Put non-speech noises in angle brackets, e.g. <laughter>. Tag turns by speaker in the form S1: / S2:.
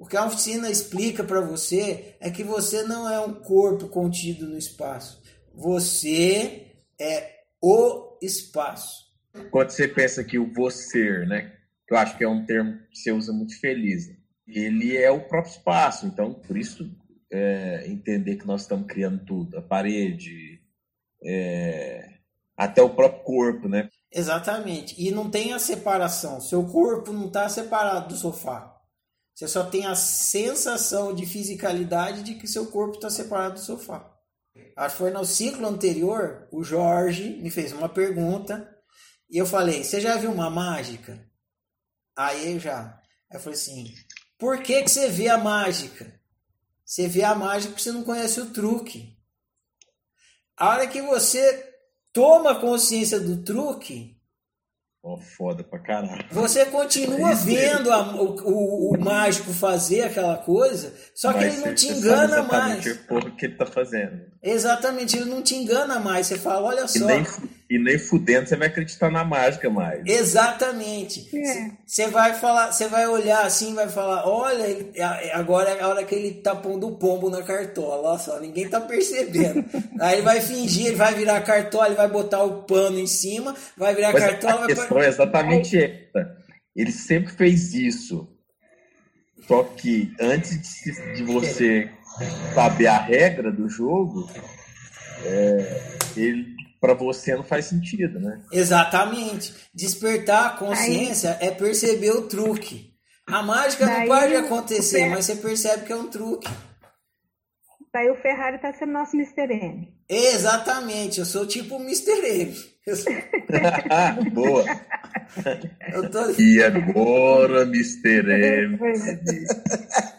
S1: O que a oficina explica para você é que você não é um corpo contido no espaço. Você é o espaço.
S2: Quando você pensa que o você, né? Eu acho que é um termo que você usa muito feliz. Ele é o próprio espaço. Então, por isso, é, entender que nós estamos criando tudo, a parede, é, até o próprio corpo, né?
S1: Exatamente. E não tem a separação. Seu corpo não está separado do sofá. Você só tem a sensação de fisicalidade de que seu corpo está separado do sofá. Acho que foi no ciclo anterior, o Jorge me fez uma pergunta e eu falei: Você já viu uma mágica? Aí eu já. Aí eu falei assim: Por que, que você vê a mágica? Você vê a mágica porque você não conhece o truque. A hora que você toma consciência do truque,
S2: Oh, foda pra caralho.
S1: Você continua vendo a, o, o, o, mágico fazer aquela coisa, só que ele não te engana mais.
S2: O que ele tá fazendo.
S1: Exatamente, ele não te engana mais. Você fala, olha só.
S2: E nem, e nem fudendo você vai acreditar na mágica mais.
S1: Exatamente. É. Você vai falar, você vai olhar assim, vai falar, olha, agora é a hora que ele tá pondo o pombo na cartola. Olha só, ninguém tá percebendo. <laughs> Aí ele vai fingir, ele vai virar cartola, ele vai botar o pano em cima, vai virar Mas cartola.
S2: A questão vai... é exatamente essa. Ele sempre fez isso. Só que antes de, de você saber a regra do jogo, é, ele para você não faz sentido, né?
S1: Exatamente. Despertar a consciência Aí... é perceber o truque. A mágica Daí, não pode acontecer, mas você percebe que é um truque.
S3: Daí o Ferrari tá sendo nosso Mr. M.
S1: Exatamente, eu sou tipo o Mr. M. Sou... <laughs>
S2: Boa. Tô... E agora, Mr. M. <laughs>